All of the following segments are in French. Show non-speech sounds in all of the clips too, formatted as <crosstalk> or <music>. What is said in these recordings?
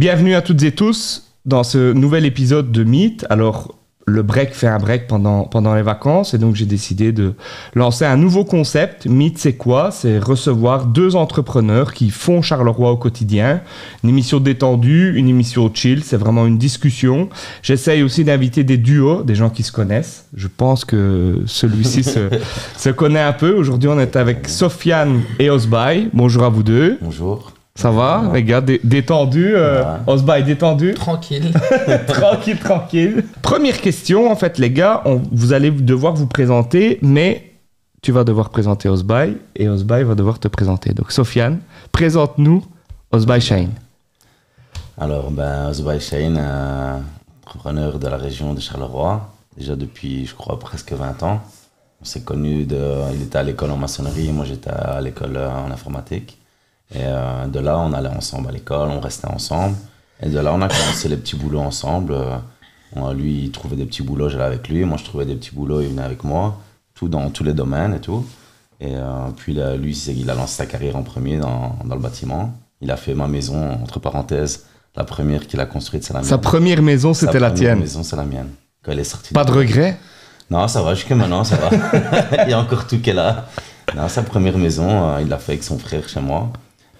Bienvenue à toutes et tous dans ce nouvel épisode de Meet. Alors, le break fait un break pendant, pendant les vacances et donc j'ai décidé de lancer un nouveau concept. Meet, c'est quoi? C'est recevoir deux entrepreneurs qui font Charleroi au quotidien. Une émission détendue, une émission chill, c'est vraiment une discussion. J'essaye aussi d'inviter des duos, des gens qui se connaissent. Je pense que celui-ci se, <laughs> se connaît un peu. Aujourd'hui, on est avec Sofiane et Osbay. Bonjour à vous deux. Bonjour. Ça va, les gars, dé- détendu. Euh, Ouais. Osbay, détendu. Tranquille. <laughs> <laughs> tranquille, tranquille. Première question, en fait, les gars, on- vous allez devoir vous présenter, mais tu vas devoir présenter Osbay et Osbay va devoir te présenter. Donc, Sofiane, présente-nous Osbay Shane. Alors, ben, Ozbay Shane, euh, entrepreneur de la région de Charleroi, déjà depuis, je crois, presque 20 ans. On s'est connus, de, il était à l'école en maçonnerie, moi j'étais à l'école euh, en informatique. Et euh, de là, on allait ensemble à l'école, on restait ensemble. Et de là, on a commencé les petits boulots ensemble. Euh, lui, il trouvait des petits boulots, j'allais avec lui. Moi, je trouvais des petits boulots, il venait avec moi. Tout dans tous les domaines et tout. Et euh, puis là, lui, il a lancé sa carrière en premier dans, dans le bâtiment. Il a fait ma maison, entre parenthèses. La première qu'il a construite, c'est la mienne. Sa première maison, Sa c'était la première tienne. maison, c'est la mienne. Quand elle est sortie. Pas de regret? Non, ça va, jusque maintenant, ça va. <laughs> <laughs> il y a encore tout qu'elle a. Non, sa première maison, euh, il l'a fait avec son frère chez moi.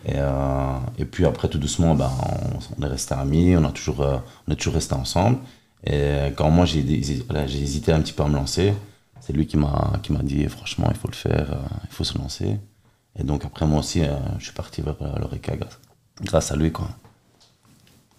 Et, euh, et puis après, tout doucement, ben, on, on est resté amis, on, a toujours, euh, on est toujours resté ensemble. Et quand moi, j'ai voilà, hésité un petit peu à me lancer, c'est lui qui m'a qui m'a dit, franchement, il faut le faire, euh, il faut se lancer. Et donc après, moi aussi, euh, je suis parti vers l'Oreca grâce, grâce à lui. Quoi.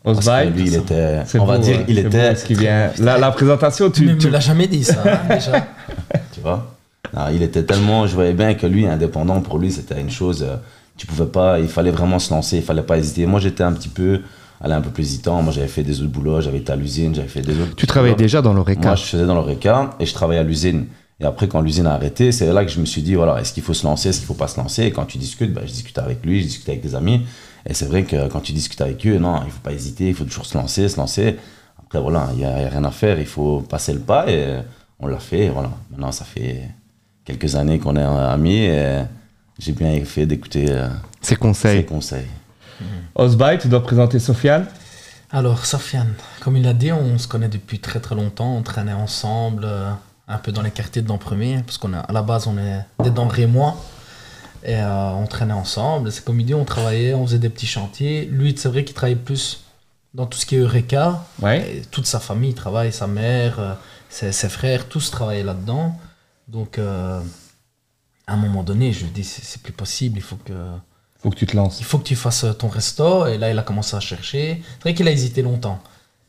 Parce que lui, il était, on va dire, ouais, il était, beau ce qui vient. La, la présentation, Tu tu, ne tu- l'as jamais dit ça, hein, déjà. <laughs> tu vois? Non, il était tellement, je voyais bien que lui, indépendant, pour lui, c'était une chose, euh, tu pouvais pas, il fallait vraiment se lancer, il fallait pas hésiter. Moi, j'étais un petit peu, allez, un peu plus hésitant. Moi, j'avais fait des autres boulots, j'avais été à l'usine, j'avais fait des autres. tu travaillais déjà dans l'ORECA. Moi, je faisais dans l'ORECA et je travaillais à l'usine. Et après, quand l'usine a arrêté, c'est là que je me suis dit, voilà, est-ce qu'il faut se lancer, est-ce qu'il faut pas se lancer? Et quand tu discutes, bah, je discute avec lui, je discute avec des amis. Et c'est vrai que quand tu discutes avec eux, non, il faut pas hésiter, il faut toujours se lancer, se lancer. Après, voilà, il n'y a, il y a rien à faire, il faut passer le pas et on l'a fait. et Voilà. Maintenant, ça fait quelques années qu'on est amis et j'ai bien fait d'écouter euh, Ses ses conseils. conseils. Osbay, tu dois présenter Sofiane? Alors, Sofiane, comme il a dit, on se connaît depuis très très longtemps. On traînait ensemble, euh, un peu dans les quartiers de Dents Premier, parce qu'on a, à la base, on est des Dents Rémois. Et euh, on traînait ensemble. C'est comme il dit, on travaillait, on faisait des petits chantiers. Lui, c'est vrai qu'il travaillait plus dans tout ce qui est Eureka. Ouais. Et toute sa famille travaille, sa mère, euh, ses, ses frères, tous travaillaient là-dedans. Donc, euh, à un moment donné, je lui dis, c'est c'est plus possible, il faut que, Faut que tu te lances. il faut que tu fasses ton resto. Et là, il a commencé à chercher. C'est vrai qu'il a hésité longtemps.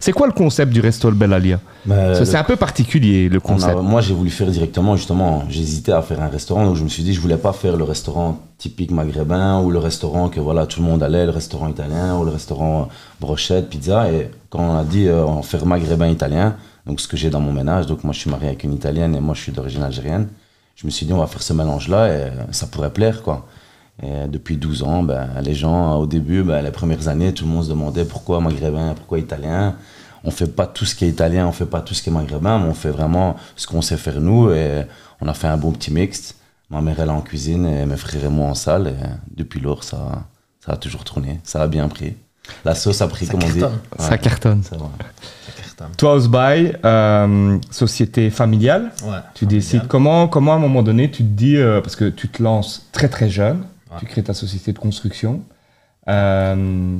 C'est quoi le concept du Resto Le Bellalia Mais Parce que le- C'est un peu particulier, le On a- concept. moi, j'ai voulu faire directement, justement, j'hésitais à faire un restaurant, donc je me suis dit, je voulais pas faire le restaurant typique maghrébin ou le restaurant que voilà, tout le monde allait, le restaurant italien ou le restaurant brochette, pizza. Et quand on a dit, euh, on va faire maghrébin-italien, donc ce que j'ai dans mon ménage, donc moi je suis marié avec une italienne et moi je suis d'origine algérienne, je me suis dit, on va faire ce mélange-là et euh, ça pourrait plaire, quoi. Et depuis 12 ans, ben, les gens, au début, ben, les premières années, tout le monde se demandait pourquoi maghrébin, pourquoi italien. On fait pas tout ce qui est italien, on fait pas tout ce qui est maghrébin, mais on fait vraiment ce qu'on sait faire nous. Et on a fait un bon petit mixte. Ma mère, elle est en cuisine et mes frères et moi en salle. Et depuis lors, ça, ça a toujours tourné. Ça a bien pris. La sauce a pris, Ça comme on dit. cartonne. Ça cartonne. Toi, Osbay, euh, société familiale, Ouais, tu décides comment, comment à un moment donné tu te dis, euh, parce que tu te lances très très jeune, Ouais. tu crées ta société de construction. Euh,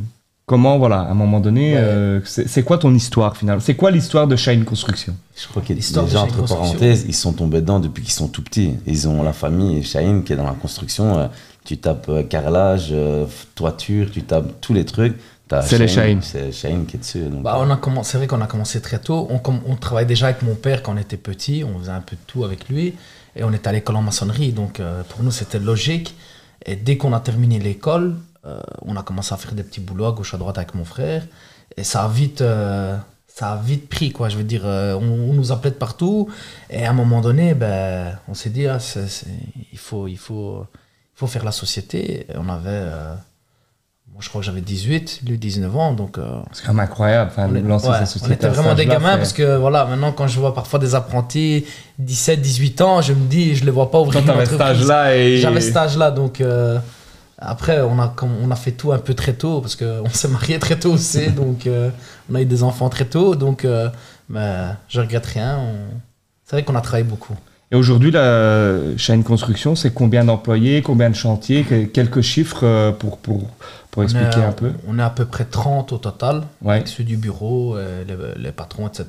comment, voilà, à un moment donné, Ouais. euh, c'est quoi ton histoire finalement? C'est quoi l'histoire de Shine Construction? Je crois que déjà, Shine entre Construction. parenthèses, ils sont tombés dedans depuis qu'ils sont tout petits. Ils ont la famille Shaheen qui est dans la construction. Tu tapes carrelage, toiture, tu tapes tous les trucs. C'est les Shaheen. C'est Shaheen qui est dessus. donc, Bah, on a commencé, c'est vrai qu'on a commencé très tôt. On, travaillait déjà avec mon père quand on était petit. On faisait un peu de tout avec lui. Et on était à l'école en maçonnerie. Donc euh, pour nous, c'était logique. Et dès qu'on a terminé l'école, euh, on a commencé à faire des petits boulots à gauche à droite avec mon frère. Et ça a vite, euh, ça a vite pris, quoi. Je veux dire, euh, on, on nous appelait de partout. Et à un moment donné, ben, on s'est dit, ah, c'est- c'est- il, faut, il, faut, il faut faire la société. Et on avait, euh, je crois que j'avais 18, lui 19 ans. Donc. euh, C'est quand même incroyable, enfin, est- lancer ouais, sa on société. était vraiment des gamins fait- parce que voilà, maintenant quand je vois parfois des apprentis 17, 18 ans, je me dis, je les vois pas ouvrir Quand une cet entreprise. âge-là et. J'avais cet âge-là, donc euh, Après, on a, on a fait tout un peu très tôt, parce qu'on <laughs> s'est marié très tôt aussi, <laughs> donc euh, on a eu des enfants très tôt, donc ben, je regrette rien. on- C'est vrai qu'on a travaillé beaucoup. Et aujourd'hui, la Shine Construction, c'est combien d'employés, combien de chantiers, que- quelques chiffres pour, pour, pour expliquer on est, un peu On est à peu près 30 au total, Ouais. avec ceux du bureau, euh, les, les patrons, etc.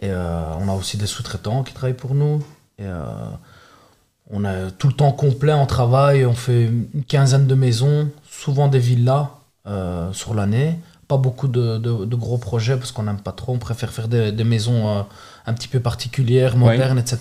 Et euh, on a aussi des sous-traitants qui travaillent pour nous. Et euh, on a tout le temps complet en travail. On fait une quinzaine de maisons, souvent des villas euh, sur l'année. Pas beaucoup de, de- de gros projets parce qu'on n'aime pas trop. On préfère faire des, des maisons un petit peu particulières, modernes, etc.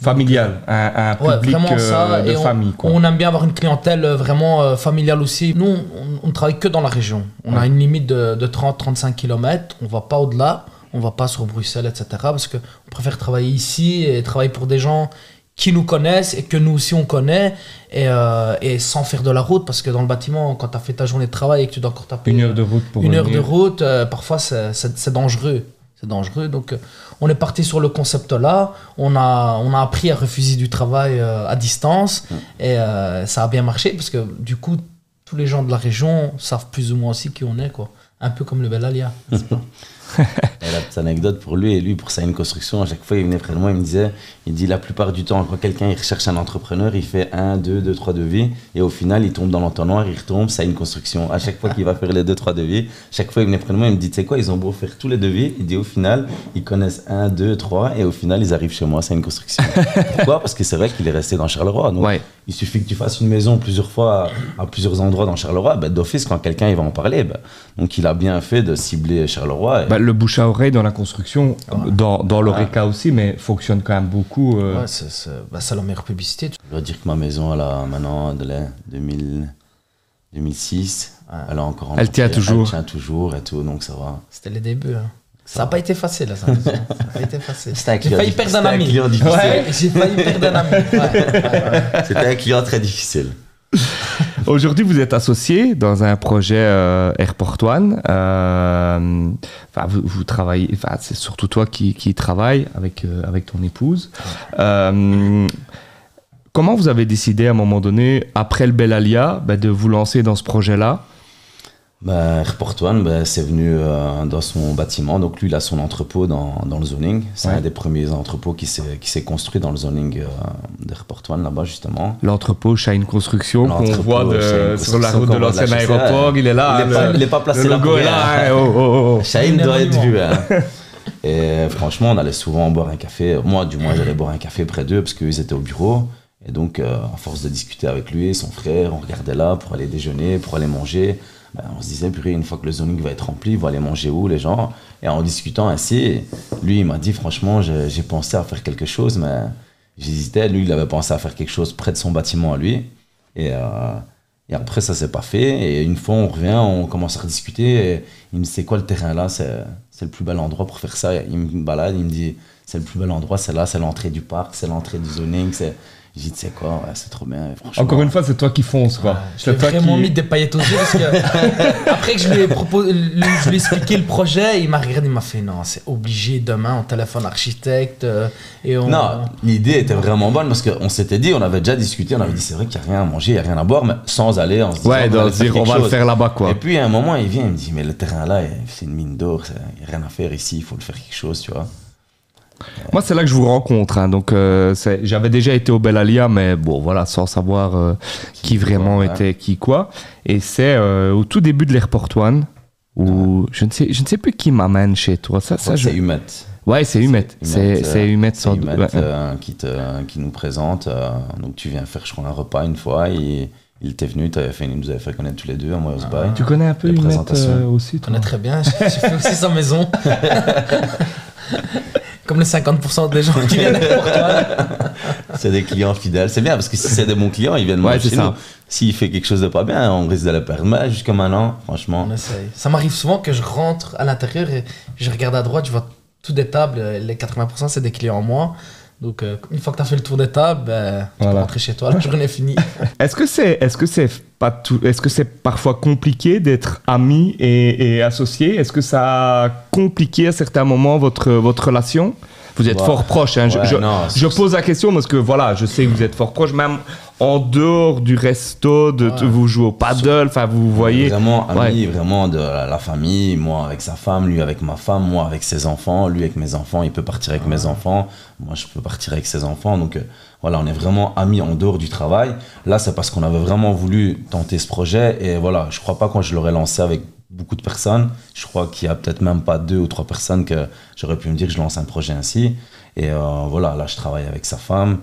Familial, un, un Ouais, public vraiment euh, ça. de et famille. Quoi. On, aime bien avoir une clientèle euh, vraiment euh, familiale aussi. Nous, on, on travaille que dans la région. On a une limite de, de 30-35 km. On va pas au-delà. On va pas sur Bruxelles, etc. Parce qu'on préfère travailler ici et travailler pour des gens qui nous connaissent et que nous aussi on connaît. Et, euh, et sans faire de la route. Parce que dans le bâtiment, quand tu as fait ta journée de travail et que tu dois encore taper Une heure de route pour une heure de route, euh, parfois c'est dangereux. C'est dangereux. Donc, euh, on est parti sur le concept là. On a, on a appris à refuser du travail euh, à distance. Et euh, ça a bien marché parce que du coup, tous les gens de la région savent plus ou moins aussi qui on est. Quoi. Un peu comme le Belalia. n'est-ce pas? <laughs> <laughs> Et la petite anecdote pour lui, et lui, pour ça, une construction, à chaque fois, il venait près de moi, il me disait, il dit, la plupart du temps, quand quelqu'un, il recherche un entrepreneur, il fait un, deux, deux, trois devis, et au final, il tombe dans l'entonnoir, il retombe, ça, une construction. À chaque fois qu'il va faire les deux, trois devis, chaque fois, il venait près de moi, il me dit, tu sais quoi, ils ont beau faire tous les devis, il dit, au final, ils connaissent un, deux, trois, et au final, ils arrivent chez moi, c'est une construction. <laughs> Pourquoi? Parce que c'est vrai qu'il est resté dans Charleroi. Donc, Ouais. il suffit que tu fasses une maison plusieurs fois à, à plusieurs endroits dans Charleroi, ben, d'office, quand quelqu'un il va en parler, ben, donc il a bien fait de cibler Charleroi. et- Bah, le bouche à oreille dans la construction, dans, dans l'ORECA aussi, mais fonctionne quand même beaucoup. euh, Ouais, c'est c'est- bah, la meilleure publicité. Je dois dire que ma maison, elle a maintenant de la 2000, 2006. Ouais. Elle a encore Elle tient toujours. Elle tient toujours et tout, donc ça va. C'était les débuts. hein. Ça n'a pas été facile, là, ça. Ça n'a pas été facile. C'était un J'ai client failli difficile. perdre un ami. Ouais, j'ai failli perdre un ami. Ouais, <laughs> ouais, ouais. C'était un client très difficile. Aujourd'hui, vous êtes associé dans un projet euh, Airport One. Euh, vous, vous travaillez, enfin, c'est surtout toi qui, qui travaille avec, euh, avec ton épouse. Euh, comment vous avez décidé à un moment donné, après le Bellalia, ben, de vous lancer dans ce projet-là? Ben, Airport One, ben, c'est venu euh, dans son bâtiment. Donc lui, il a son entrepôt dans, dans le zoning. C'est Ouais. un des premiers entrepôts qui s'est qui s'est construit dans le zoning euh, d'Airport One, là-bas, justement. L'entrepôt Shine Construction qu'on voit de- Shine sur la Construction, route de de l'ancien aéroport. Il est là. Il est hein, pas- pas placé le là logo pour est là. hein, <laughs> oh, oh, oh. Un doit être vu. Hein. <laughs> Et franchement, on allait souvent boire un café. Moi, du moins, j'allais boire un café près d'eux parce qu'ils étaient au bureau. Et donc, euh, à force de discuter avec lui, son frère, on regardait là pour aller déjeuner, pour aller manger. Ben, on se disait, purée, une fois que le zoning va être rempli, ils vont aller manger où les gens? Et en discutant ainsi, lui, il m'a dit, franchement, j'ai pensé à faire quelque chose, mais j'hésitais. Lui, il avait pensé à faire quelque chose près de son bâtiment à lui. Et, euh, après, ça s'est pas fait. Et une fois, on revient, on commence à rediscuter. Et il me dit, c'est quoi le terrain là? C'est c'est le plus bel endroit pour faire ça. Il me balade, il me dit, c'est le plus bel endroit, c'est là, c'est l'entrée du parc, c'est l'entrée du zoning. c'est- J'ai dit, tu sais quoi, ouais, c'est trop bien. franchement. Encore une fois, c'est toi qui fonces. Quoi. Je C'est l'ai vraiment qui- mis des paillettes aux yeux parce que <laughs> après que je lui ai proposé, je lui ai expliqué le projet, il m'a regardé, il m'a fait non, c'est obligé demain on téléphone architecte euh, et on. Non, l'idée était vraiment bonne parce qu'on s'était dit, on avait déjà discuté, on avait dit, c'est vrai qu'il n'y a rien à manger, il n'y a rien à boire, mais sans aller en se disant, Ouais, on dire on va le faire là-bas. quoi. Et puis à un moment, il vient, il me dit, mais le terrain là, c'est une mine d'or, il n'y a rien à faire ici, il faut le faire quelque chose, tu vois. Moi, c'est là que je vous rencontre. hein. Donc, euh, j'avais déjà été au Bellalia, mais bon, voilà, sans savoir euh, qui vraiment quoi, ouais. était qui quoi. Et c'est euh, au tout début de l'Airport One où je ne sais, je ne sais plus qui m'amène chez toi. Ça, ça, je- c'est Humet. Ouais, c'est Humet. C'est Humet, euh, sans Humet doute. Ouais. euh, qui, te, qui nous présente. euh, donc tu viens faire, je crois, un repas une fois. Et il était venu, t'avais fait, il nous avait fait connaître tous les deux à Moyos Bay. Tu connais un peu Les Humet présentations. euh, aussi, Je toi connais très bien, j'ai fait aussi sa maison. <laughs> Comme les 50% des gens qui viennent pour toi. <laughs> C'est des clients fidèles. C'est bien parce que si c'est des bons clients, ils viennent Ouais, chez ça. nous. S'il fait quelque chose de pas bien, on risque de le perdre. Mais jusqu'à maintenant, franchement. On essaye. Ça m'arrive souvent que je rentre à l'intérieur et je regarde à droite, je vois toutes des tables, les 80% c'est des clients en moi. Donc euh, une fois que tu as fait le tour des tables, ben, tu Voilà. peux rentrer chez toi, la journée est finie. <laughs> Est-ce que c'est, est-ce que c'est pas tout, est-ce que c'est parfois compliqué d'être ami et, et associé? Est-ce que ça a compliqué à certains moments votre votre relation? Vous êtes fort proche. Hein. Je- Ouais, je, non, je c'est- pose la question parce que voilà, je sais que vous êtes fort proche, même en dehors du resto, de, Ouais. vous jouez au paddle, enfin vous voyez. Vraiment ami, Ouais. vraiment de la, la famille, moi avec sa femme, lui avec ma femme, moi avec ses enfants, lui avec mes enfants, il peut partir avec mes enfants, moi je peux partir avec ses enfants. Donc euh, voilà, on est vraiment amis en dehors du travail. Là, c'est parce qu'on avait vraiment voulu tenter ce projet et voilà, je crois pas quand je l'aurais lancé avec beaucoup de personnes, je crois qu'il y a peut-être même pas deux ou trois personnes que j'aurais pu me dire que je lance un projet ainsi. Et euh, voilà, là je travaille avec sa femme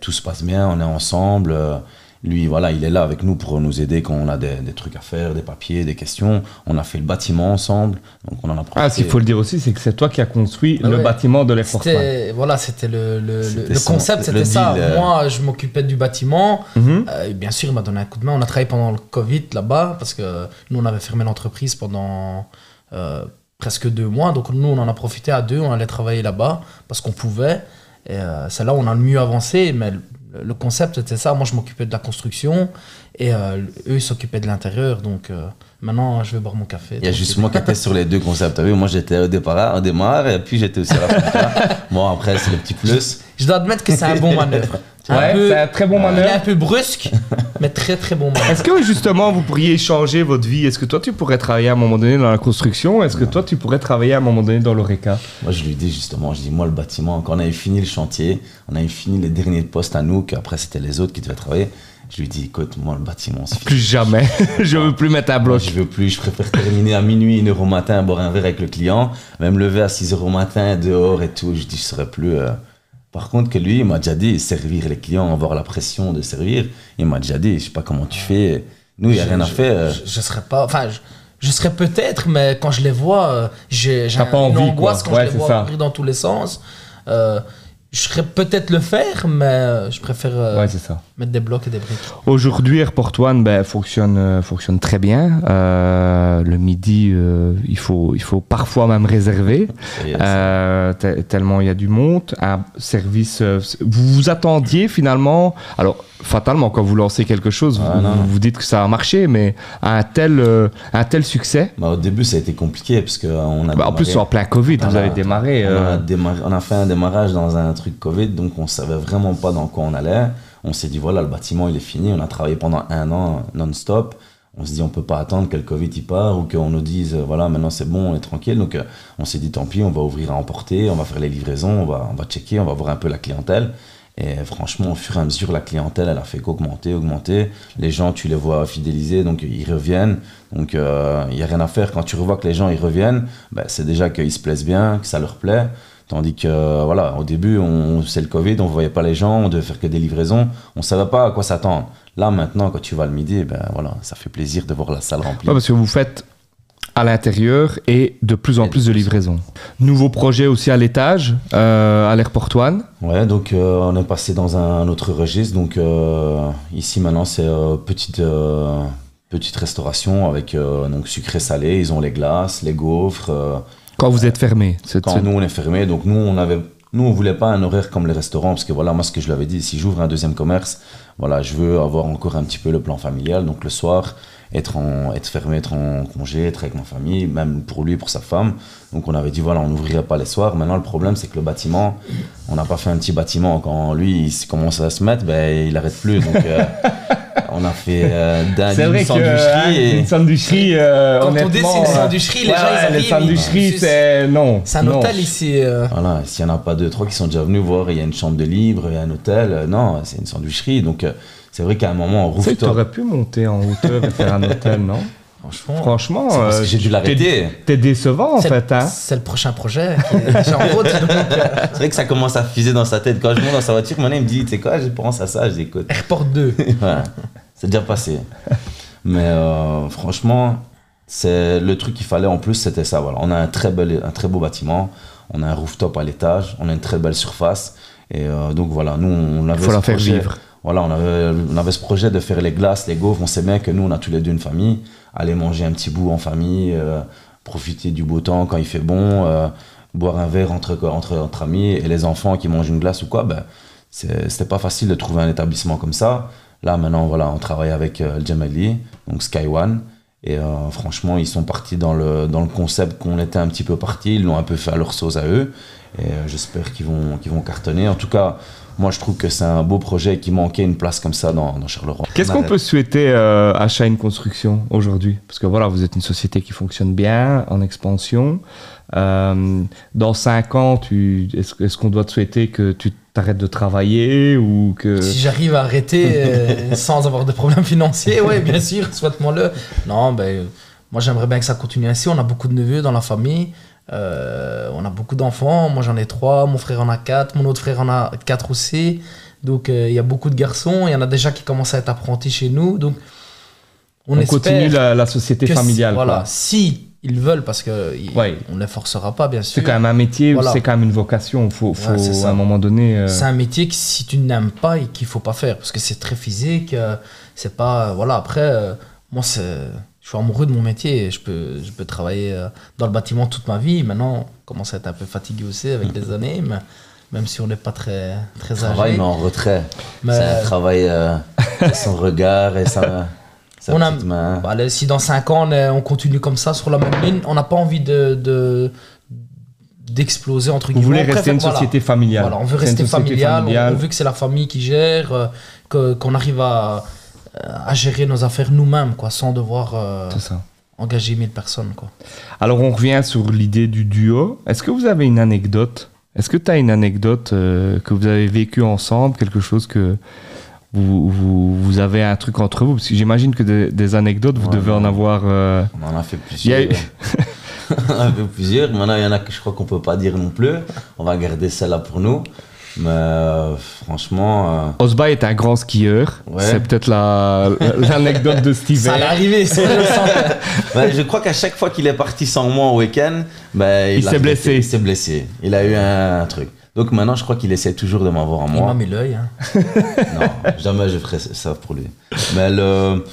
tout se passe bien, on est ensemble. euh, lui, voilà, il est là avec nous pour nous aider quand on a des, des trucs à faire, des papiers, des questions. On a fait le bâtiment ensemble, donc on en a profité. Ah, ce qu'il faut le dire aussi, c'est que c'est toi qui as construit Ah le ouais. bâtiment de. C'était voilà, c'était le, le, son- concept, c'était ça. deal, euh. Moi, je m'occupais du bâtiment. Mhm. Euh, bien sûr, il m'a donné un coup de main. On a travaillé pendant le Covid là-bas parce que nous, on avait fermé l'entreprise pendant euh, presque deux mois. Donc nous, on en a profité à deux. On allait travailler là-bas parce qu'on pouvait. Et euh, c'est là où on a le mieux avancé. Mais le, concept, c'était ça. Moi, je m'occupais de la construction et euh, eux, ils s'occupaient de l'intérieur. Donc euh, maintenant, je vais boire mon café. Il y a juste moi qui étais sur les deux concepts. Vu, moi j'étais au départ, au démarre, et puis j'étais aussi à la fin. Bon, <laughs> après, c'est le petit plus. Je dois admettre que c'est un bon manœuvre. <laughs> Ouais, c'est un très bon Il est manœuvre. un peu brusque, mais très très bon manœuvre. Est-ce que justement vous pourriez changer votre vie? Est-ce que toi tu pourrais travailler à un moment donné dans la construction? Est-ce que toi tu pourrais travailler à un moment donné dans l'ORECA? Moi, je lui dis justement, je dis, moi, le bâtiment, quand on avait fini le chantier, on avait fini les derniers postes à nous, qu'après c'était les autres qui devaient travailler. Je lui dis, écoute, moi, le bâtiment, c'est fini. Plus jamais. <laughs> je veux plus mettre un Moi, bloc. je veux plus, je préfère terminer à minuit, 1h au matin, boire un verre avec le client, même lever à 6h au matin, dehors et tout. Je dis, je serais plus. euh. Par contre, que lui, il m'a déjà dit, servir les clients, avoir la pression de servir, il m'a déjà dit, je sais pas comment tu fais. Nous, il n'y a Je- rien à je- faire. Je, je serais pas. Enfin, je, serais peut-être, mais quand je les vois, euh, j'ai j'ai T'as un- pas une envie, angoisse quoi. quand Ouais, je les vois courir dans tous les sens. Euh, je serais peut-être le faire, mais euh, je préfère euh, Ouais, c'est ça. mettre des blocs et des briques. Aujourd'hui, Airport One ben, fonctionne, euh, fonctionne très bien. Euh, le midi, euh, il, faut, il faut parfois même réserver, tellement il y a du monde. Un service. vous vous attendiez finalement. Alors, fatalement, quand vous lancez quelque chose, Ah, vous, non. vous dites que ça a marché, mais à un tel, euh, un tel succès. bah, au début, ça a été compliqué parce qu'on a. Bah, en plus, en plein Covid, vous avez démarré. On, euh, a démarré- on a fait un démarrage dans un truc Covid, donc on savait vraiment pas dans quoi on allait. On s'est dit, voilà, le bâtiment, il est fini. On a travaillé pendant un an non-stop. On se dit, on peut pas attendre que le Covid il part ou qu'on nous dise, euh, voilà, maintenant c'est bon, on est tranquille. Donc euh, on s'est dit, tant pis, on va ouvrir à emporter, on va faire les livraisons, on va, on va checker, on va voir un peu la clientèle. Et franchement, au fur et à mesure, la clientèle, elle a fait qu'augmenter, augmenter. Les gens, tu les vois fidélisés, donc ils reviennent. Donc il n'y a rien à faire. Quand tu revois que les gens, ils reviennent, ben, c'est déjà qu'ils se plaisent bien, que ça leur plaît. Tandis que, voilà, au début, on, c'est le Covid, on ne voyait pas les gens, on devait faire que des livraisons, on ne savait pas à quoi s'attendre. Là, maintenant, quand tu vas le midi, ben voilà, ça fait plaisir de voir la salle remplie. Parce que vous faites à l'intérieur et de plus en plus de livraisons. Nouveau projet aussi à l'étage, euh, à l'Airport One. Ouais, donc euh, on est passé dans un autre registre. Donc euh, ici maintenant c'est petite petite restauration avec donc sucré salé. Ils ont les glaces, les gaufres. Quand vous êtes fermé. c'est- quand nous on est fermé, donc nous on avait nous on voulait pas un horaire comme les restaurants parce que voilà moi ce que je lui avais dit si j'ouvre un deuxième commerce, voilà je veux avoir encore un petit peu le plan familial. Donc le soir être en être fermé, être en congé, être avec ma famille, même pour lui, pour sa femme. Donc on avait dit voilà on n'ouvrirait pas les soirs. Maintenant le problème c'est que le bâtiment, on n'a pas fait un petit bâtiment. Quand lui il commence à se mettre, ben il arrête plus. Donc euh, <laughs> on a fait euh, d'un C'est d'une vrai que sandwicherie hein, et- une sandwicherie, euh, Quand on c'est une euh, sandwicherie, les ouais, gens, ils arrivent, les sandwicheries, c'est- non. C'est un non. hôtel ici. euh, Voilà, s'il n'y en a pas deux, trois qui sont déjà venus voir, il y a une chambre de libre, il y a un hôtel. Non, c'est une sandwicherie. Donc, euh, c'est vrai qu'à un moment, Tu que rooftop. t'aurais pu monter en hauteur et faire un hôtel, non <laughs> franchement, Franchement, euh, que j'ai dû l'arrêter. T'es décevant en fait, hein c'est le prochain projet en route. euh, <laughs> C'est vrai que ça commence à fuser dans sa tête. Quand je monte dans sa voiture, maintenant, il me dit, tu sais quoi, je pense à ça. Je dis, écoute, Airport 2. <laughs> voilà, c'est déjà passé. Mais euh, franchement, c'est le truc qu'il fallait en plus, c'était ça. Voilà. On a un très, bel, un très beau bâtiment, on a un rooftop à l'étage, on a une très belle surface. Et euh, donc voilà, nous, on avait Il faut ce la faire projet- vivre. Voilà, on avait, ce projet de faire les glaces, les gaufres. On sait bien que nous, on a tous les deux une famille. Aller manger un petit bout en famille, euh, profiter du beau temps quand il fait bon, euh, boire un verre entre, entre, entre amis et les enfants qui mangent une glace ou quoi. Ben, c'était pas facile de trouver un établissement comme ça. Là, maintenant, voilà, on travaille avec euh, Jamali, donc Sky One. Et euh, franchement, ils sont partis dans le, dans le concept qu'on était un petit peu parti. Ils l'ont un peu fait à leur sauce à eux. Et j'espère qu'ils vont, qu'ils vont cartonner. En tout cas, moi, je trouve que c'est un beau projet qui manquait une place comme ça dans, dans Charleroi. Qu'est-ce qu'on peut souhaiter euh, à Shine Construction aujourd'hui? Parce que voilà, vous êtes une société qui fonctionne bien, en expansion. Euh, dans 5 ans, est-ce, qu'on doit te souhaiter que tu t'arrêtes de travailler ou que... Si j'arrive à arrêter euh, <laughs> sans avoir de problèmes financiers, oui, bien sûr, souhaite-moi-le. Non, ben, euh, moi j'aimerais bien que ça continue ainsi. On a beaucoup de neveux dans la famille. Euh, on a beaucoup d'enfants. Moi j'en ai trois, mon frère en a quatre, mon autre frère en a quatre aussi. Donc euh, il y a beaucoup de garçons. Il y en a déjà qui commencent à être apprentis chez nous. Donc On, espère continue la, la société si- familiale. Voilà, quoi. si ils veulent, parce que Ouais. on ne les forcera pas, bien sûr. C'est quand même un métier, Voilà. c'est quand même une vocation. Il faut, faut Ouais, à un moment donné... euh, C'est un métier que si tu n'aimes pas et qu'il faut pas faire parce que c'est très physique. C'est pas voilà après moi c'est suis amoureux de mon métier. Je peux je peux travailler euh, dans le bâtiment toute ma vie. Maintenant on commence à être un peu fatigué aussi avec les années, mais même si on n'est pas très très Travail, âgé. mais en retrait. Mais- C'est un travail, euh, <laughs> son regard et sa, sa On a- petite main. Bah, là, si dans 5 ans on, est- on continue comme ça sur la même ligne, on n'a pas envie de de- d'exploser entre Vous guillemets. voulez On rester préfère- une voilà. société familiale. Voilà, on veut rester familial, on- familiale. On, veut que c'est la famille qui gère, euh, que- qu'on arrive à, à gérer nos affaires nous-mêmes, quoi, sans devoir euh, ça. engager 1000 personnes. Quoi. Alors on revient sur l'idée du duo. Est-ce que vous avez une anecdote? Est-ce que tu as une anecdote euh, que vous avez vécue ensemble, quelque chose que vous, vous, vous avez un truc entre vous? Parce que j'imagine que des, des anecdotes, vous Ouais, devez en avoir... euh, On en a fait Il y a plusieurs. eu- <laughs> on en a fait plusieurs. Maintenant, il y en a que je crois qu'on peut pas dire non plus. On va garder celle-là pour nous. Mais euh, franchement, euh, Osba est un grand skieur. Ouais. C'est peut-être la- l'anecdote de cet Ça hiver. arriver, c'est je le sentais. ben, je crois qu'à chaque fois qu'il est parti sans moi au week-end, ben, Il s'est blessé. Il s'est blessé. Il a eu un, truc. Donc maintenant, je crois qu'il essaie toujours de m'avoir à Il m'a moi. mis l'œil. hein. <laughs> Non, jamais je ferai ça pour lui. Mais le,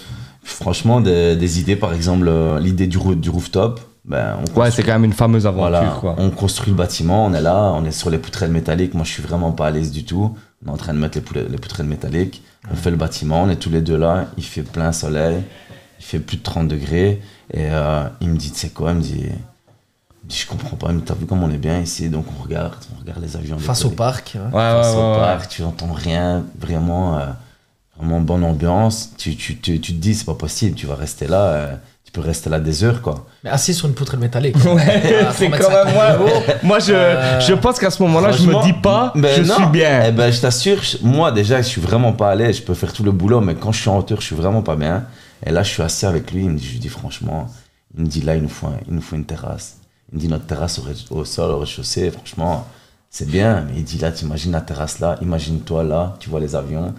franchement, des, des idées, par exemple, euh, l'idée du, du rooftop, ben, on Ouais, c'est quand même une fameuse aventure. Voilà, quoi. on construit le bâtiment, on est là, on est sur les poutrelles métalliques. Moi, je suis vraiment pas à l'aise du tout. On est en train de mettre les, poutrelles métalliques. On fait le bâtiment, on est tous les deux là. Il fait plein soleil, il fait plus de 30 degrés. Et euh, il me dit, tu sais quoi? Il me dit, il me dit, je comprends pas, mais t'as vu comme on est bien ici? Donc on regarde, on regarde les avions. Face au parc. ouais. Ouais, ouais, Face au ouais, parc, tu n'entends rien, vraiment, euh, vraiment bonne ambiance. Tu, tu, tu, tu te dis, c'est pas possible, tu vas rester là, euh, tu peux rester là des heures, quoi. Mais assis sur une poutre métallique. <laughs> Ouais, À c'est 3,50 quand même moi. euros. Moi, je, Euh, je pense qu'à ce moment-là, je me dis pas, ben je non. suis bien. Eh ben, je t'assure, moi déjà, je suis vraiment pas à l'aise. Je peux faire tout le boulot, mais quand je suis en hauteur, je suis vraiment pas bien. Et là, je suis assis avec lui. Il me dit, je lui dis franchement, il me dit là, il nous faut, un- il nous faut une terrasse. Il me dit notre terrasse au, au sol, au rez-de-chaussée. Franchement, c'est bien. Mais il dit là, tu imagines la terrasse là, imagine-toi là, tu vois les avions.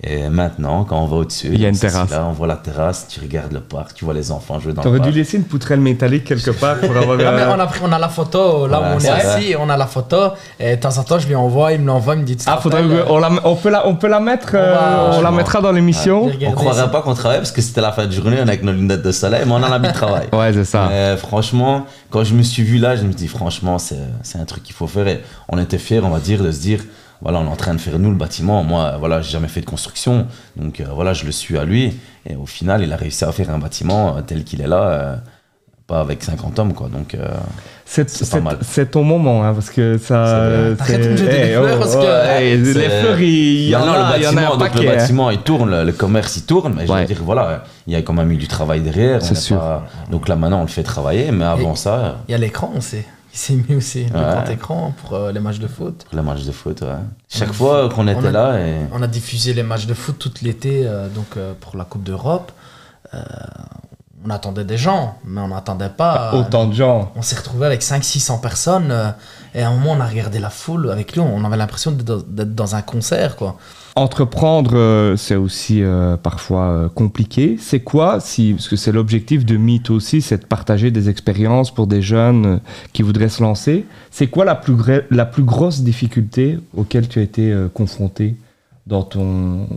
Et maintenant, quand on va au-dessus, Il y a une on s'assied terrasse. Là, on voit la terrasse, tu regardes le parc, tu vois les enfants jouer dans le T'aurais parc. dû laisser une poutrelle métallique quelque part pour avoir. Ah, mais euh, on, a pris, on a la photo, là où on est assis, on a la photo. Et de temps en temps, je lui envoie, il me l'envoie, il me dit Ah, faudrait que- on, la, on, peut la, on peut la mettre, euh, va- on la mettra dans l'émission. On croirait pas qu'on travaille parce que c'était la fin de journée, on est avec nos lunettes de soleil, mais on en a mis de travail. <laughs> Ouais, c'est ça. Mais franchement, quand je me suis vu là, je me suis dit, franchement, c'est c'est un truc qu'il faut faire. Et on était fiers, on va dire, de se dire, voilà, on est en train de faire nous le bâtiment. Moi, voilà, j'ai jamais fait de construction. Donc euh, voilà, je le suis à lui. Et au final, il a réussi à faire un bâtiment euh, tel qu'il est là, euh, pas avec 50 hommes, quoi. Donc, euh, C'est ton moment, hein, parce que ça. C'est vrai. Arrête de me jeter des Eh, fleurs, parce que- ouais, les c'est- fleurs, il y en Non, a, il y en a bâtiment, un donc le bâtiment, il tourne, le, le commerce, il tourne. Mais je Ouais. veux dire, voilà, il y a quand même eu du travail derrière. C'est sûr. pas- Donc là, maintenant, on le fait travailler. Mais avant Et- ça, Il y a l'écran, on sait. S'est mis aussi, le grand écran pour euh, les matchs de foot. pour le match de foot, ouais. Chaque On a- fois qu'on était a- là, et... On a diffusé les matchs de foot tout l'été euh, donc euh, pour la Coupe d'Europe. On attendait des gens, mais on n'attendait pas. Autant de gens. on s'est retrouvé avec 500-600 personnes euh, et à un moment on a regardé la foule avec lui, on avait l'impression d'être dans- un concert quoi. Entreprendre, euh, c'est aussi euh, parfois compliqué. C'est quoi, si, parce que c'est l'objectif de Meet aussi, c'est de partager des expériences pour des jeunes qui voudraient se lancer. C'est quoi la plus, la plus grosse difficulté auquel tu as été confronté dans ton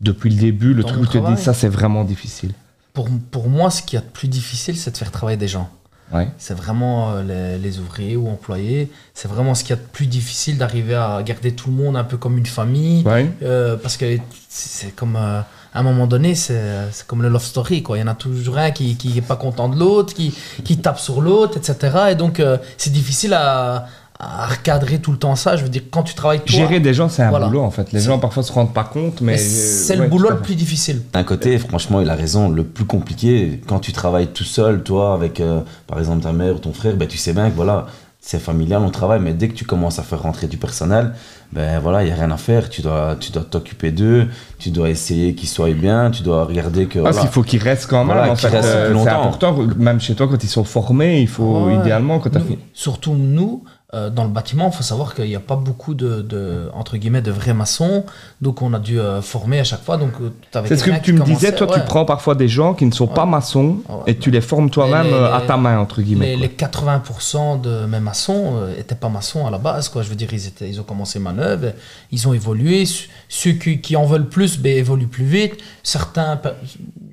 depuis le début, le Dans truc où tu te dis ça c'est vraiment difficile? Pour, pour moi, ce qui est de plus difficile, c'est de faire travailler des gens. Ouais. C'est vraiment euh, les, les ouvriers ou employés. C'est vraiment ce qui est de plus difficile d'arriver à garder tout le monde un peu comme une famille. Ouais. Euh, parce que c'est comme euh, à un moment donné, c'est comme le love story. Quoi. Il y en a toujours un qui qui est pas content de l'autre, qui, qui tape sur l'autre, etc. Et donc, euh, c'est difficile à, à recadrer tout le temps ça. Je veux dire, quand tu travailles toi, Gérer des gens, c'est un Voilà. boulot en fait. Les gens parfois se rendent pas compte, mais. mais c'est euh, le ouais, boulot le plus difficile. D'un côté, franchement, il a raison. Le plus compliqué, quand tu travailles tout seul, toi, avec euh, par exemple ta mère ou ton frère, ben, tu sais bien que voilà, c'est familial, on travaille, mais dès que tu commences à faire rentrer du personnel, ben voilà, il n'y a rien à faire. Tu dois tu dois t'occuper d'eux, tu dois essayer qu'ils soient bien, tu dois regarder que. Parce voilà. qu'il faut qu'ils restent quand même. Voilà, en fait, euh, plus c'est longtemps. important, même chez toi, quand ils sont formés, il faut Ouais. idéalement, quand tu as Nous- fait. Surtout nous, euh, dans le bâtiment, il faut savoir qu'il n'y a pas beaucoup de, de, entre guillemets, de vrais maçons. Donc, on a dû euh, former à chaque fois. Donc, euh, C'est ce que tu me disais, toi, tu prends parfois des gens qui ne sont pas maçons Ouais. et tu les formes toi-même à ta main, entre guillemets. Les, les 80% de mes maçons n'étaient pas maçons à la base. Quoi. Je veux dire, ils, étaient, ils ont commencé manœuvre, ils ont évolué. Ce- Ceux qui, qui en veulent plus ben, évoluent plus vite. Certains,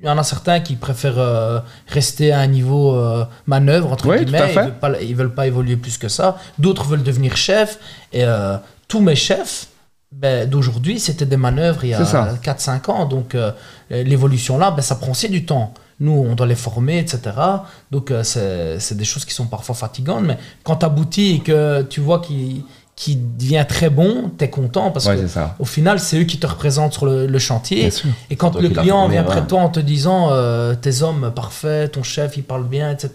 il y en a certains qui préfèrent rester à un niveau manœuvre, entre guillemets. Ils veulent, pas, ils veulent pas évoluer plus que ça. D'autres veulent devenir chefs. Et euh, tous mes chefs ben, d'aujourd'hui, c'était des manœuvres il y a 4-5 ans. Donc euh, l'évolution là, ben, ça prend aussi du temps. Nous, on doit les former, etc. Donc, euh, c'est c'est des choses qui sont parfois fatigantes. Mais quand tu aboutis et que tu vois qu'il qu'il devient très bon, tu es content parce Ouais, que au final, c'est eux qui te représentent sur le, le chantier. Et quand le qui client vient près de toi en te disant euh, tes hommes parfaits, ton chef il parle bien, etc.,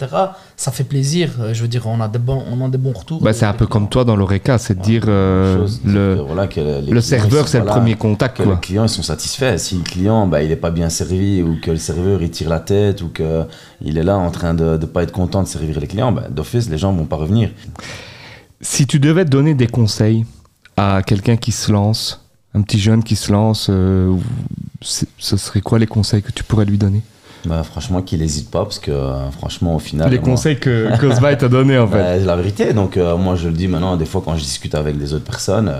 ça fait plaisir. Euh, Je veux dire, on a des bons, on a des bons retours. Bah, c'est un peu clients. comme toi dans l'ORECA, c'est de dire euh, Chose, le, que, voilà, que les le serveur, c'est le voilà, premier contact. que Quoi. les clients ils sont satisfaits. Si le client bah, il est pas bien servi ou que le serveur il tire la tête ou que il est là en train de ne pas être content de servir les clients, bah, d'office les gens vont pas revenir. Si tu devais donner des conseils à quelqu'un qui se lance, un petit jeune qui se lance, euh, ce serait quoi les conseils que tu pourrais lui donner? Bah, franchement qu'il n'hésite pas parce que euh, franchement au final Les moi- conseils que Cosby t'a donné en fait. La vérité. Donc, euh, moi, je le dis maintenant, des fois, quand je discute avec des autres personnes,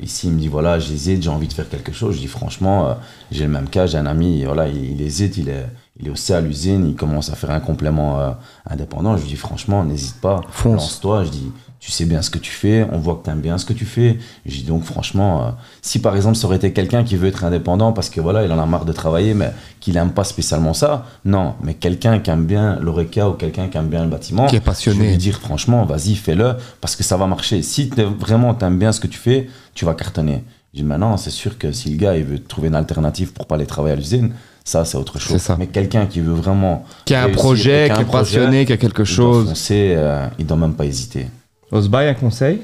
ici, il me dit voilà, j'hésite, j'ai envie de faire quelque chose. Je dis franchement, j'ai le même cas, j'ai un ami, voilà, il, il hésite, il est, il est aussi à l'usine, il commence à faire un complément indépendant. Je lui dis franchement, n'hésite pas, lance-toi. Je dis tu sais bien ce que tu fais, on voit que tu aimes bien ce que tu fais. Je dis donc franchement, euh, si par exemple ça aurait été quelqu'un qui veut être indépendant parce que voilà, il en a marre de travailler, mais qu'il n'aime pas spécialement ça, non, mais quelqu'un qui aime bien l'ORECA ou quelqu'un qui aime bien le bâtiment, Qui est je vais passionné. lui dire franchement, vas-y, fais-le, parce que ça va marcher. Si vraiment t'aimes bien ce que tu fais, tu vas cartonner. Je dis maintenant, c'est sûr que si le gars il veut trouver une alternative pour pas aller travailler à l'usine, ça c'est autre chose. Ça. Mais quelqu'un qui veut vraiment Qui a un projet, et qui est passionné, qui a quelque il doit chose. foncer, euh, il doit même pas hésiter. Osby, un conseil?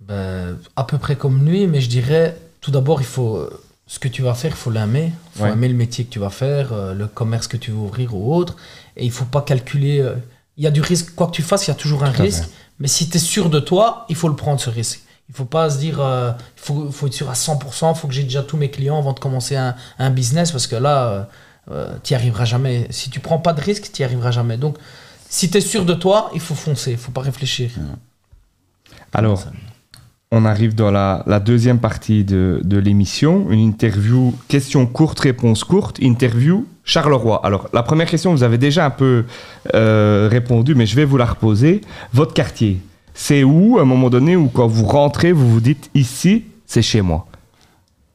Ben, à peu près comme lui, mais je dirais, tout d'abord, il faut, ce que tu vas faire, il faut l'aimer. Il faut Ouais. aimer le métier que tu vas faire, euh, le commerce que tu veux ouvrir ou autre. Et il faut pas calculer. euh, il y a du risque, quoi que tu fasses, il y a toujours un Tout risque. Mais si tu es sûr de toi, il faut le prendre, ce risque. Il faut pas se dire, euh, il faut, faut être sûr à 100%, il faut que j'ai déjà tous mes clients avant de commencer un, un business, parce que là, tu n'y arriveras jamais. Si tu prends pas de risque, tu n'y arriveras jamais. Donc, si tu es sûr de toi, il faut foncer, il faut pas réfléchir. Alors, on arrive dans la, la deuxième partie de, de l'émission, une interview, question courte, réponse courte, interview Charleroi. Alors, la première question, vous avez déjà un peu euh, répondu, mais je vais vous la reposer. Votre quartier, c'est où, à un moment donné, où quand vous rentrez, vous vous dites, ici, c'est chez moi?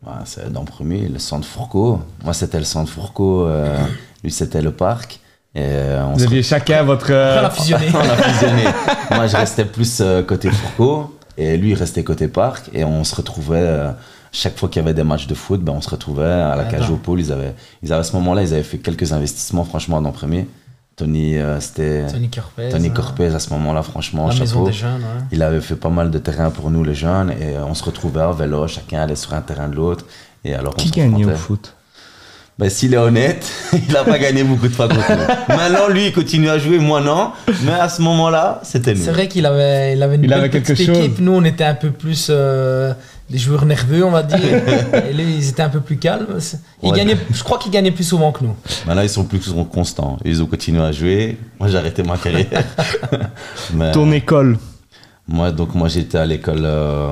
Ouais, c'est dans le premier, le centre Fourcault. Moi, c'était le centre Fourcault, euh, lui, c'était le parc. Euh, on Vous se aviez chacun votre... On euh, a fusionné. <laughs> on a fusionné. Moi, je restais plus euh, côté Fourcault et lui, il restait côté parc. Et on se retrouvait, euh, chaque fois qu'il y avait des matchs de foot, ben, on se retrouvait à la Ah, cage au pôle. Ils avaient, ils avaient, à ce moment-là, ils avaient fait quelques investissements, franchement, dans le premier. Tony, euh, c'était Tony Corpez. Tony hein. Corpez à ce moment-là, franchement, La maison chapeau. des jeunes, ouais. Il avait fait pas mal de terrain pour nous, les jeunes, et euh, on se retrouvait à vélo, chacun allait sur un terrain de l'autre. Et alors, Qui gagnait au foot? Ben, s'il est honnête, <laughs> il n'a pas gagné beaucoup de fois contre nous. Maintenant, lui, il continue à jouer, moi non. Mais à ce moment-là, c'était nous. C'est vrai qu'il avait, il avait une Il belle avait quelque petite chose. équipe. Nous, on était un peu plus euh, des joueurs nerveux, on va dire. <laughs> Et lui, ils étaient un peu plus calmes. Il Ouais. gagnait, je crois qu'il gagnait plus souvent que nous. Maintenant, ils sont plus constants. Ils ont continué à jouer. Moi, j'ai arrêté ma carrière. <laughs> Mais, Ton école moi, donc, moi, j'étais à l'école, euh,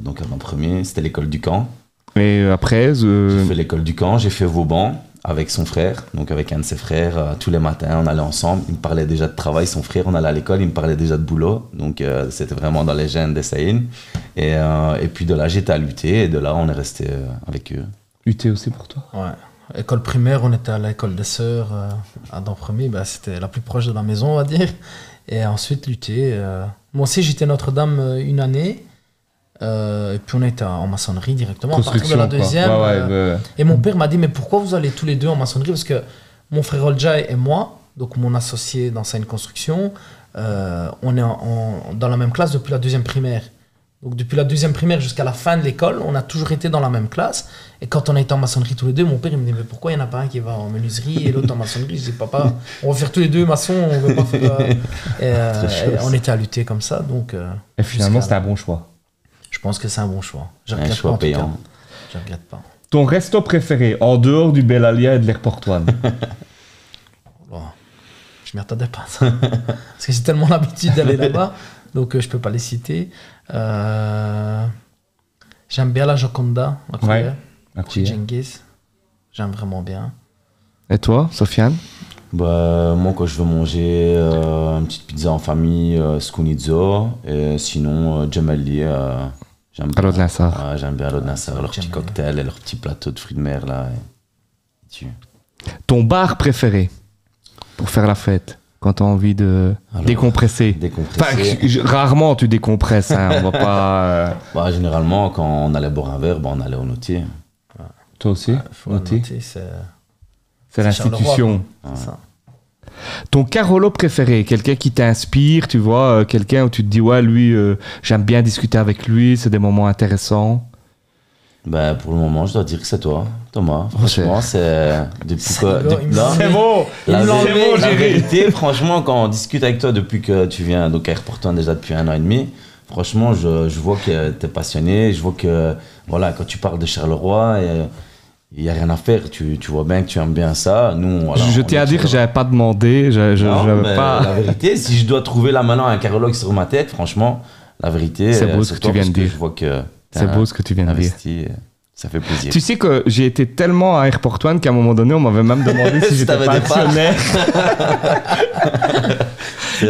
donc, avant premier, c'était l'école du camp. Et après, euh, J'ai fait l'école du camp, j'ai fait Vauban avec son frère, donc avec un de ses frères. euh, tous les matins, on allait ensemble. Il me parlait déjà de travail, son frère, on allait à l'école, il me parlait déjà de boulot. Donc euh, c'était vraiment dans les gènes des Saïn. Et, euh, et puis de là, j'étais à l'UT et de là, on est resté euh, avec eux. UT aussi pour toi? Ouais. école primaire, on était à l'école des sœurs euh, à Dampremy, bah, c'était la plus proche de la maison, on va dire. Et ensuite, lutter. euh, Moi aussi, j'étais Notre-Dame euh, une année. Euh, et puis on était en maçonnerie directement. À partir de la deuxième. Ouais, ouais, euh, ouais. et mon père m'a dit, mais pourquoi vous allez tous les deux en maçonnerie? Parce que mon frère Oljay et moi, donc mon associé dans une construction, euh, on est en- en- dans la même classe depuis la deuxième primaire. Donc depuis la deuxième primaire jusqu'à la fin de l'école, on a toujours été dans la même classe. Et quand on a été en maçonnerie tous les deux, mon père il me dit, mais pourquoi il n'y en a pas un qui va en menuiserie et l'autre en maçonnerie? Je dis, papa, on va faire tous les deux maçons, on veut pas faire... euh, <laughs> et, euh, on était à lutter comme ça, donc Et finalement, c'était un bon choix. Je pense que c'est un bon choix. Je Un choix pas en tout cas. payant. Je regrette pas. Ton resto préféré, en dehors du Bellalia et de l'airport One? Bon, <laughs> je m'y attendais pas. ça. Parce que j'ai tellement l'habitude d'aller là-bas, <laughs> donc euh, je peux pas les citer. Euh, J'aime bien la Joconda, la Ouais. chez Genghis. J'aime vraiment bien. Et toi, Sofiane? Bah, moi, quand je veux manger euh, une petite pizza en famille, euh. Et sinon, euh. J'aime À l'eau de bien. Nassar. Ouais, j'aime bien à l'eau de Nassar, leurs petits Gemelli. cocktails et leurs petits plateaux de fruits de mer. là. et- Tu- Ton bar préféré pour faire la fête quand t'as envie de Alors, décompresser. Enfin, je- rarement tu décompresses, hein, on va pas. euh, Bah, généralement, quand on allait boire un verre, bah, on allait au notier. Toi aussi noter, c'est C'est l'institution. C'est. Ton Carolo préféré, quelqu'un qui t'inspire, tu vois, euh, quelqu'un où tu te dis, ouais, lui, euh, j'aime bien discuter avec lui, c'est des moments intéressants. Bah, pour le moment, je dois dire que c'est toi, Thomas. Oh, c'est- Franchement, c'est. Depuis C'est bon, là, semble- bon La, vérité, franchement, quand on discute avec toi depuis que tu viens donc à Airport déjà depuis un an et demi, franchement, je, je vois que tu es passionné. Je vois que, voilà, quand tu parles de Charleroi, et- il n'y a rien à faire. Tu, tu vois bien que tu aimes bien ça. Nous, voilà, Je tiens à dire que j'avais pas demandé, je, je, Non, mais pas. La vérité, si je dois trouver là maintenant un carologue sur ma tête, franchement, la vérité, C'est beau euh, ce que toi tu viens de dire. Je vois que t'es C'est beau ce que tu viens de dire. Ça fait plaisir. Tu sais que j'ai été tellement à Airport One qu'à un moment donné, on m'avait même demandé si <laughs> j'étais pas actionnaire. <laughs>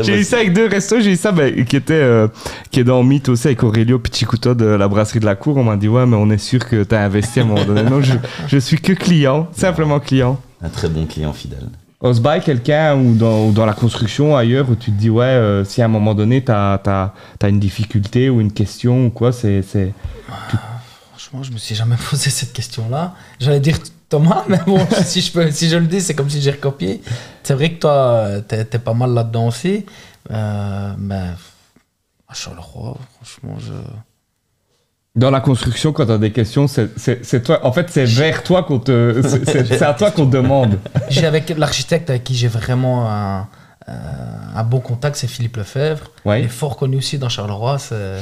J'ai eu ça avec deux restos, j'ai eu ça ben, qui était euh, qui est dans Mythe aussi avec Aurelio Pichicuto de la brasserie de la cour. On m'a dit ouais mais on est sûr que t'as investi à un moment donné. Non, je, je suis que client, simplement client. Un très bon client fidèle. Osby, quelqu'un ou dans, ou dans la construction ailleurs où tu te dis ouais euh, si à un moment donné t'as as, une difficulté ou une question ou quoi c'est Franchement, je me suis jamais <laughs> posé cette question-là. J'allais dire Thomas, <laughs> mais bon, si je, peux, si je le dis, c'est comme si j'ai recopié. C'est vrai que toi, t'es es pas mal là-dedans aussi. Euh, mais à Charleroi, franchement, je. dans la construction quand t'as des questions c'est- toi en fait c'est vers toi qu'on te c'est- <laughs> à toi qu'on demande. J'ai avec l'architecte avec qui j'ai vraiment un, euh, un bon contact, c'est Philippe Lefebvre. Il Ouais. est fort connu aussi dans Charleroi. C'est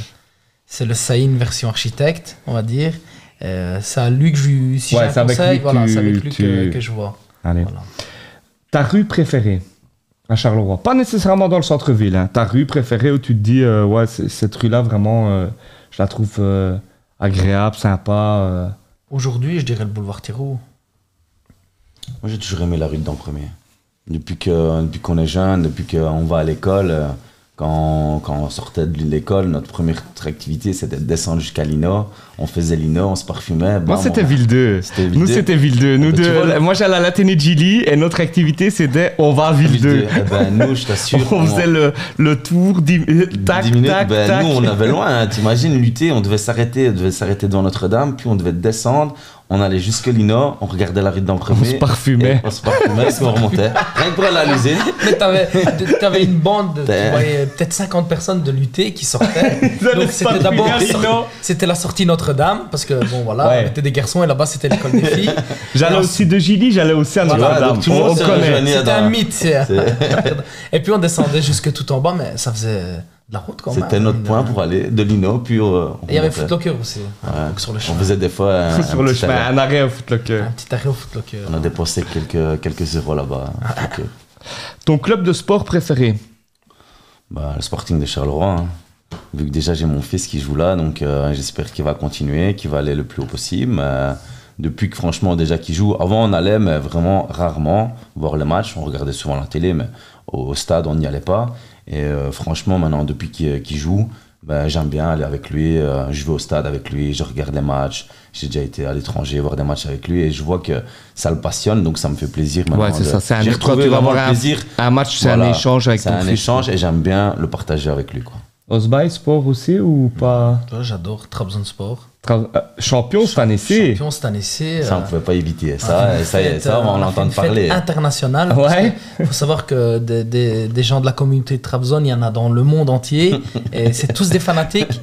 c'est le Saïn version architecte, on va dire. Euh, c'est à lui que je si Ouais, c'est avec conseil, lui voilà, tu- c'est avec lui que, tu- que je vois. Allez. Voilà. Ta rue préférée à Charleroi Pas nécessairement dans le centre-ville. hein. Ta rue préférée où tu te dis, euh, ouais, cette rue-là, vraiment, euh, je la trouve euh, agréable, sympa. euh. Aujourd'hui, je dirais le boulevard Thiraud. Moi, j'ai toujours aimé la rue de premier. Depuis que depuis qu'on est jeune, depuis qu'on va à l'école, euh, quand, quand on sortait de l'école, notre première activité, c'était de descendre jusqu'à Lino. On faisait Lino, on se parfumait. Moi, c'était on- Ville 2. C'était Ville Nous, 2. c'était Ville 2. Nous Bah, deux, vois, moi, j'allais à de Gilly et notre activité, c'était on va à Ville Ville 2. 2. Eh ben, nous, je t'assure. <laughs> on faisait le, le tour, dix- tac, 10 minutes, tac, ben, tac. nous on avait loin, hein. t'imagines lutter, on devait s'arrêter, on devait s'arrêter devant Notre-Dame, puis on devait descendre, on allait jusque Lino, on regardait la rue On d'Empremer. se parfumait. On se parfumait, on remontait. Rien que pour aller à l'usine. <laughs> Mais t'avais, t'avais une bande, de- tu voyais peut-être 50 personnes de lutter qui sortaient. <laughs> Donc c'était d'abord c'était la sortie Notre-Dame parce que bon voilà, Ouais. on était des garçons et là-bas c'était l'école des filles. <laughs> J'allais aussi de Gilly, j'allais aussi à Notre-Dame. on on connaît. C'était un mythe. Et puis on descendait jusque tout en bas, mais ça faisait de la route quand même. C'était notre point pour aller de Lino, puis euh, Et il y avait. Footlocker aussi, Ouais. donc sur le On faisait des fois un, <laughs> Sur un le petit chemin, arrêt. un arrêt au footlocker. Un petit arrêt au Footlocker. On a dépensé quelques, quelques euros là-bas. Euh, Ton club de sport préféré? Bah, le Sporting de Charleroi. hein. Vu que déjà j'ai mon fils qui joue là, donc euh, j'espère qu'il va continuer, qu'il va aller le plus haut possible. Mais depuis que franchement déjà qu'il joue, avant on allait, mais vraiment rarement voir les matchs. On regardait souvent la télé, mais au, au stade on n'y allait pas. Et euh, franchement maintenant depuis qu'il joue, ben, j'aime bien aller avec lui. euh, je vais au stade avec lui, je regarde les matchs. J'ai déjà été à l'étranger voir des matchs avec lui et je vois que ça le passionne, donc ça me fait plaisir. maintenant Ouais, c'est de- ça. C'est un, J'ai toi, retrouvé tu vas avoir un, plaisir. un match, c'est un échange avec C'est ton un fils. échange et j'aime bien le partager avec lui. Quoi. Osby, sport aussi ou pas? Tu vois, J'adore Trabzonspor. Tra- euh, Champion cette année Champion cette année. Ça, on euh, ne pouvait pas éviter. Ça, ça, fête, ça, on euh, fête parler. internationale. Ouais. Il faut savoir que des, des- des gens de la communauté de Trabzon, il y en a dans le monde entier. et c'est tous des fanatiques.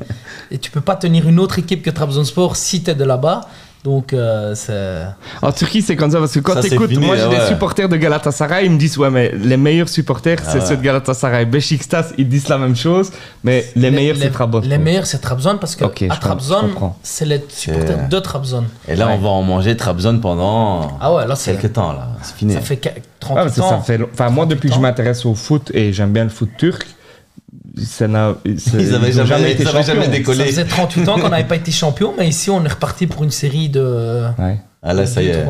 Et tu peux pas tenir une autre équipe que Trabzonspor si tu es de là-bas. Donc, euh, c'est. En Turquie, c'est comme ça parce que quand c'est t'écoutes, moi j'ai ouais. des supporters de Galatasaray, ils me disent ouais mais les meilleurs supporters c'est Ah ouais. ceux de Galatasaray. Beşiktaş ils disent la même chose, mais les, meilleurs c'est Trabzon. Les meilleurs, c'est Trabzon parce que à Trabzon, c'est les supporters C'est- de Trabzon. Et là, Ouais. on va en manger Trabzon pendant Ah ouais, là, c'est. quelques temps. là. C'est fini. Ça fait qu- Ah, 38 mais c'est- ans. ça fait, long- enfin moi depuis que je 38 ans. m'intéresse au foot et j'aime bien le foot turc, ça n'a, c'est- Ils avaient ont jamais- été ils avaient jamais champions. décollé. Ça faisait 38 ans qu'on n'avait pas été champion, mais ici, on est reparti pour une série de. Ouais, Ah là, ça y est.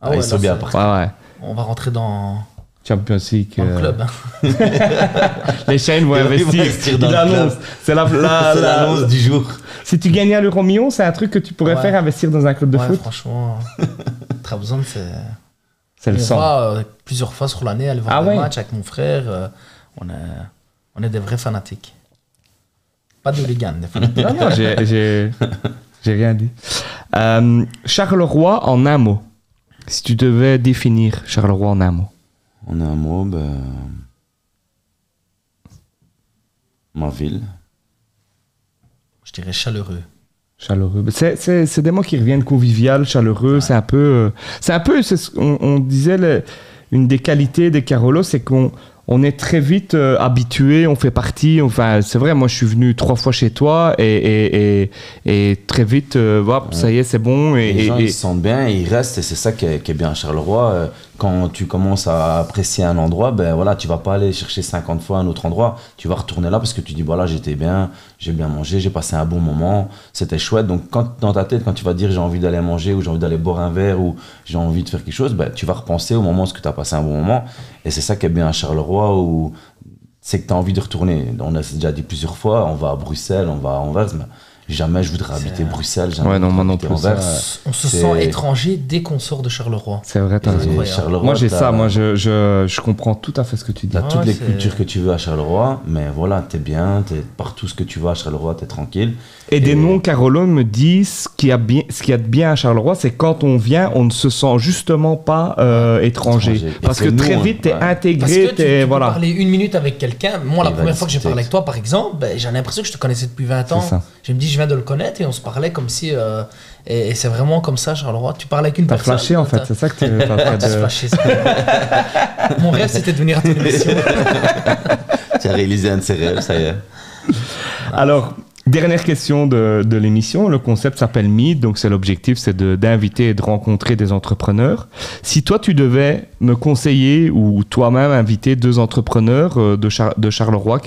Ah, ouais, ils là, sont bien partis. ouais. On va rentrer dans, Champions League. dans le euh, club. hein. <laughs> Les chaînes vont investir. dans Ils le club. annoncent. C'est la, la- <laughs> C'est la- l'annonce du jour. Si tu gagnais à l'euro million, c'est un truc que tu pourrais Ouais. faire investir dans un club de Ouais, foot. franchement, <laughs> Trabzon, c'est. C'est le sang. va euh, plusieurs fois sur l'année aller voir Ah des ouais. matchs avec mon frère. euh, on, est, on est des vrais fanatiques. Pas de hooligans, des fanatiques. Non, non, j'ai, j'ai, <laughs> j'ai rien dit. Euh, Charleroi en un mot. Si tu devais définir Charleroi en un mot. On a un mot, ben... ma ville. Je dirais chaleureux. Chaleureux. C'est, c'est, c'est des mots qui reviennent convivial, chaleureux. C'est un peu. euh, c'est un peu. c'est ce qu'on- on, disait le- une des qualités des Carolos, c'est qu'on on est très vite euh, habitué, on fait partie. Enfin, c'est vrai, moi je suis venu trois fois chez toi et, et, et, et très vite, euh, ça y est, c'est bon. Et, les gens ils se sentent bien, ils restent et c'est ça qui est, qui est bien à Charleroi. Quand tu commences à apprécier un endroit, ben voilà, tu vas pas aller chercher 50 fois un autre endroit. Tu vas retourner là parce que tu dis voilà, j'étais bien, j'ai bien mangé, j'ai passé un bon moment, c'était chouette. Donc quand dans ta tête, quand tu vas dire j'ai envie d'aller manger ou j'ai envie d'aller boire un verre ou j'ai envie de faire quelque chose, ben, tu vas repenser au moment où tu as passé un bon moment. Et c'est ça qui est bien à Charleroi où c'est que tu as envie de retourner. On a déjà dit plusieurs fois, on va à Bruxelles, on va à Anvers, mais jamais je voudrais habiter Bruxelles. jamais Ouais, non, moi non plus, Anvers. On se sent étranger dès qu'on sort de Charleroi. C'est vrai, t'as raison. Moi j'ai ça, moi je, je, je comprends tout à fait ce que tu dis. T'as Ah toutes ouais, les cultures que tu veux à Charleroi, mais voilà, t'es bien, t'es partout ce que tu vas à Charleroi, t'es tranquille. Et des Et- non-Carolos me disent ce qu'il y, a bien- ce qu'il y a de bien à Charleroi, c'est quand on vient, on ne se sent justement pas euh, étranger. Parce que très vite, t'es ouais. Parce intégré, que tu, tu t'es. peux Voilà. parler une minute avec quelqu'un. Moi, la première fois que j'ai parlé avec toi, par exemple, ben, j'ai l'impression que je te connaissais depuis 20 ans. Je me dis, je viens de le connaître et on se parlait comme si. euh, et et c'est vraiment comme ça, Charleroi. Tu parles avec une T'as personne. flashé en fait, c'est ça que tu <laughs> T'as de- flashé, Mon rêve, c'était de venir à ton émission. <laughs> Tu as réalisé un de ses rêves, ça y est. Alors, dernière question de, l'émission. Le concept s'appelle Meet, donc c'est l'objectif, c'est d'inviter et de rencontrer des entrepreneurs. Si toi, tu devais me conseiller ou toi-même inviter deux entrepreneurs euh, de, Char- de Charleroi,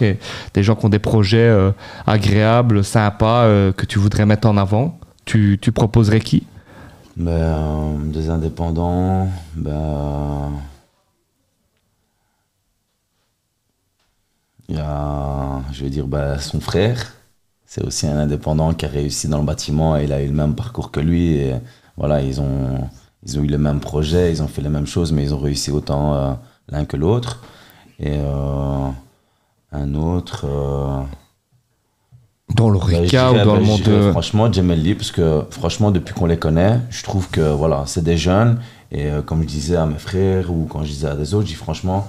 des gens qui ont des projets euh, agréables, sympas, euh, que tu voudrais mettre en avant, tu, tu proposerais qui? Ben, des indépendants, ben. Il y a, je vais dire, ben, son frère. C'est aussi un indépendant qui a réussi dans le bâtiment et il a eu le même parcours que lui. Et voilà, ils ont, ils ont eu le même projet, ils ont fait les mêmes choses, mais ils ont réussi autant euh, l'un que l'autre. Et euh, un autre. euh, Dans le bah, ou dans bah, le je monde dirais de... Franchement, Gemelli, parce que franchement, depuis qu'on les connaît, je trouve que voilà, c'est des jeunes. Et euh, comme je disais à mes frères ou quand je disais à des autres, je dis franchement,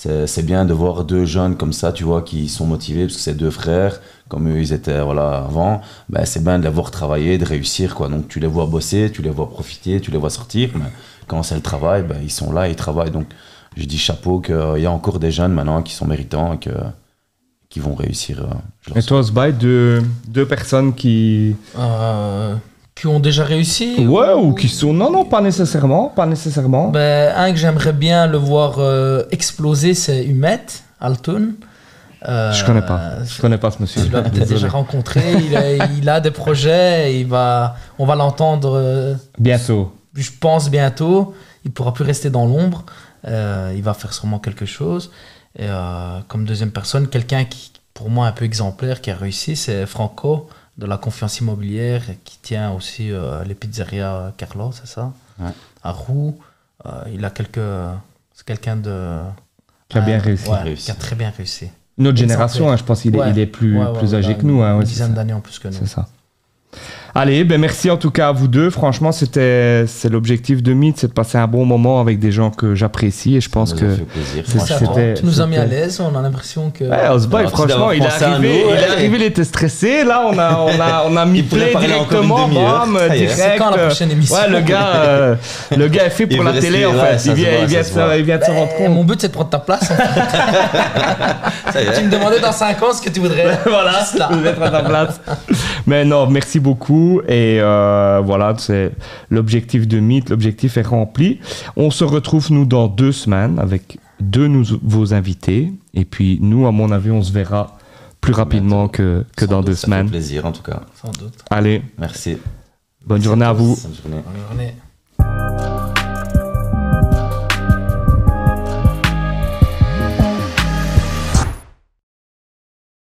c'est c'est bien de voir deux jeunes comme ça, tu vois, qui sont motivés, parce que c'est deux frères, comme eux, ils étaient voilà, avant. Ben, c'est bien de les voir travailler, de réussir. Quoi. Donc tu les vois bosser, tu les vois profiter, tu les vois sortir. Mais quand c'est le travail, ben, ils sont là, ils travaillent. Donc je dis chapeau qu'il y a encore des jeunes maintenant qui sont méritants et que, qui vont réussir. euh, Et toi, Osby, deux, deux personnes qui... Euh, qui ont déjà réussi Ouais, ou qui sont... Non, non, pas nécessairement, pas nécessairement. Ben, un que j'aimerais bien le voir euh, exploser, c'est Humet, Alton. Euh, Je connais pas. Je connais pas ce monsieur. Tu l'as peut-être déjà rencontré. Il a, il a des projets. et Il va, on va l'entendre, euh, Bientôt. je pense, bientôt. Il pourra plus rester dans l'ombre. Il va faire sûrement quelque chose. Et, comme deuxième personne, quelqu'un qui, pour moi un peu exemplaire qui a réussi, c'est Franco de la confiance immobilière qui tient aussi euh, les pizzerias Carlo, c'est ça? Ouais. À Roux. Euh, il a quelques. C'est quelqu'un de. Qui a bien un- réussi. ouais, Réussi. qui a très bien réussi. Notre génération, hein, je pense qu'il est, il est plus, Ouais, ouais, plus âgé il a que nous. hein, Une dizaine d'années en plus que nous. C'est ça. Allez, ben merci en tout cas à vous deux. Franchement, c'était c'est l'objectif de Meet, c'est de passer un bon moment avec des gens que j'apprécie et je pense Ça nous que a fait plaisir. c'est ça, tu nous as mis à l'aise, on a l'impression que. Ouais, Osboy, Merci franchement, il est arrivé, nous, il est arrivé, il était stressé. Là, on a, on a, on a <laughs> mis play directement, bam, direct. C'est quand la prochaine émission Ouais, le gars, <laughs> euh, le gars est fait pour la télé en fait. Il vient, il vient il vient de se rendre Eh, compte. mon but c'est de prendre ta place. <laughs> tu me demandais dans 5 ans ce que tu voudrais. voilà, mettre à ta place. Mais non, merci beaucoup. Et euh, voilà, c'est l'objectif de Meet. L'objectif est rempli. On se retrouve, nous, dans deux semaines avec deux nouveaux invités. Et puis, nous, à mon avis, on se verra plus rapidement que, que Sans dans doute, deux ça fait semaines. plaisir en tout cas. Sans doute. Allez, Merci. bonne journée à vous. Bonne journée. Bonne journée.